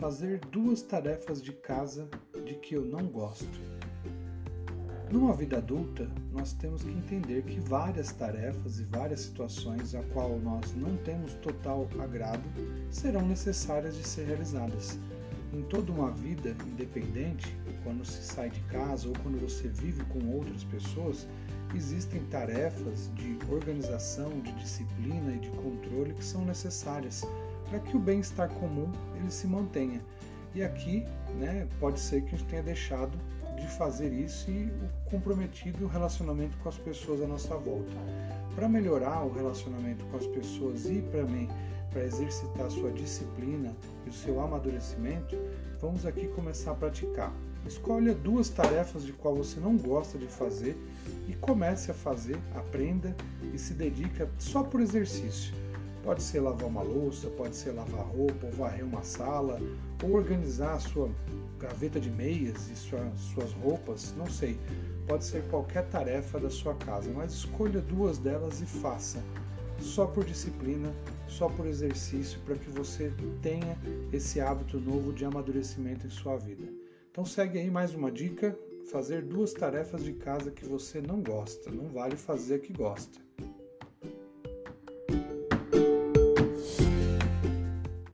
fazer duas tarefas de casa de que eu não gosto. Numa vida adulta, nós temos que entender que várias tarefas e várias situações a qual nós não temos total agrado serão necessárias de ser realizadas. Em toda uma vida independente, quando se sai de casa ou quando você vive com outras pessoas, existem tarefas de organização, de disciplina e de controle que são necessárias para que o bem-estar comum ele se mantenha. E aqui, né, pode ser que a gente tenha deixado de fazer isso e o comprometido relacionamento com as pessoas à nossa volta. Para melhorar o relacionamento com as pessoas e para mim, para exercitar sua disciplina e o seu amadurecimento, vamos aqui começar a praticar. Escolha duas tarefas de qual você não gosta de fazer e comece a fazer, aprenda e se dedica só por exercício. Pode ser lavar uma louça, pode ser lavar roupa, ou varrer uma sala, ou organizar a sua gaveta de meias e sua, suas roupas, não sei. Pode ser qualquer tarefa da sua casa, mas escolha duas delas e faça. Só por disciplina, só por exercício, para que você tenha esse hábito novo de amadurecimento em sua vida. Então segue aí mais uma dica: fazer duas tarefas de casa que você não gosta. Não vale fazer a que gosta.